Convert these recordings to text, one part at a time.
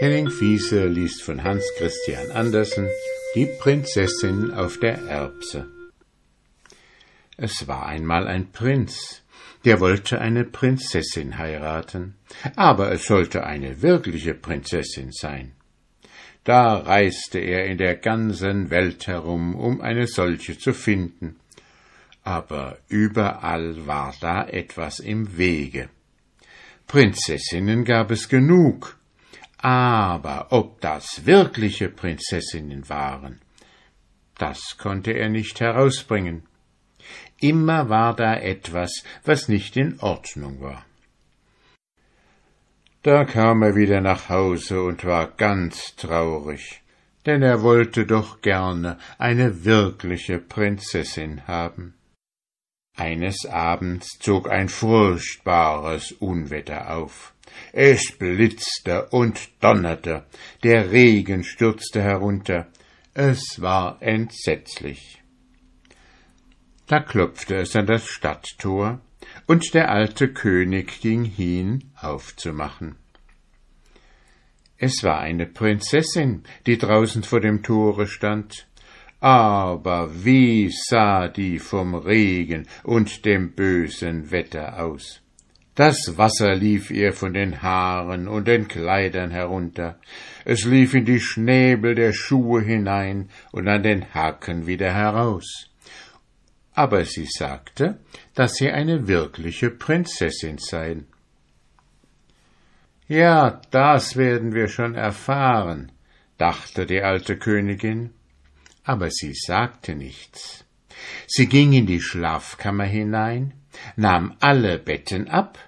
Henning Fiese liest von Hans Christian Andersen Die Prinzessin auf der Erbse. Es war einmal ein Prinz, der wollte eine Prinzessin heiraten, aber es sollte eine wirkliche Prinzessin sein. Da reiste er in der ganzen Welt herum, um eine solche zu finden, aber überall war da etwas im Wege. Prinzessinnen gab es genug, aber ob das wirkliche Prinzessinnen waren, das konnte er nicht herausbringen. Immer war da etwas, was nicht in Ordnung war. Da kam er wieder nach Hause und war ganz traurig, denn er wollte doch gerne eine wirkliche Prinzessin haben. Eines Abends zog ein furchtbares Unwetter auf. Es blitzte und donnerte, der Regen stürzte herunter, es war entsetzlich. Da klopfte es an das Stadttor, und der alte König ging hin, aufzumachen. Es war eine Prinzessin, die draußen vor dem Tore stand, aber wie sah die vom Regen und dem bösen Wetter aus? Das Wasser lief ihr von den Haaren und den Kleidern herunter, es lief in die Schnäbel der Schuhe hinein und an den Haken wieder heraus. Aber sie sagte, dass sie eine wirkliche Prinzessin sei. Ja, das werden wir schon erfahren, dachte die alte Königin, aber sie sagte nichts. Sie ging in die Schlafkammer hinein, nahm alle Betten ab,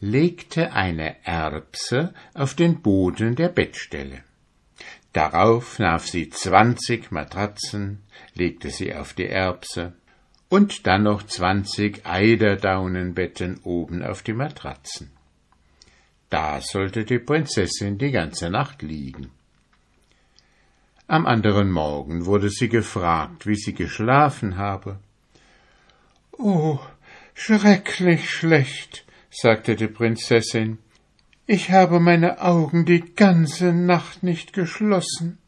legte eine Erbse auf den Boden der Bettstelle. Darauf nahm sie zwanzig Matratzen, legte sie auf die Erbse, und dann noch zwanzig Eiderdaunenbetten oben auf die Matratzen. Da sollte die Prinzessin die ganze Nacht liegen. Am anderen Morgen wurde sie gefragt, wie sie geschlafen habe. Oh, schrecklich schlecht, sagte die Prinzessin. Ich habe meine Augen die ganze Nacht nicht geschlossen.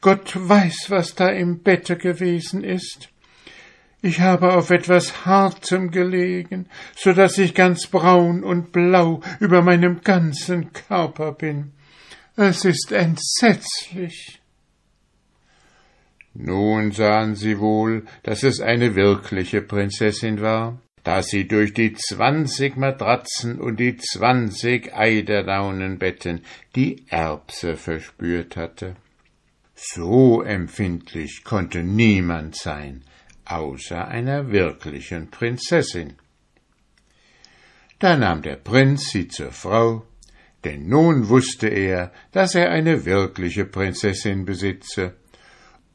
Gott weiß, was da im Bette gewesen ist. Ich habe auf etwas Hartem gelegen, so dass ich ganz braun und blau über meinem ganzen Körper bin. Es ist entsetzlich. Nun sahen sie wohl, dass es eine wirkliche Prinzessin war, da sie durch die zwanzig Matratzen und die zwanzig Eiderdaunenbetten die Erbse verspürt hatte. So empfindlich konnte niemand sein, außer einer wirklichen Prinzessin. Da nahm der Prinz sie zur Frau, denn nun wusste er, dass er eine wirkliche Prinzessin besitze,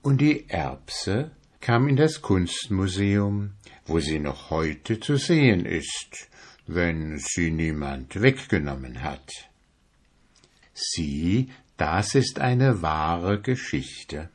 und die Erbse kam in das Kunstmuseum, wo sie noch heute zu sehen ist, wenn sie niemand weggenommen hat. Sieh, das ist eine wahre Geschichte.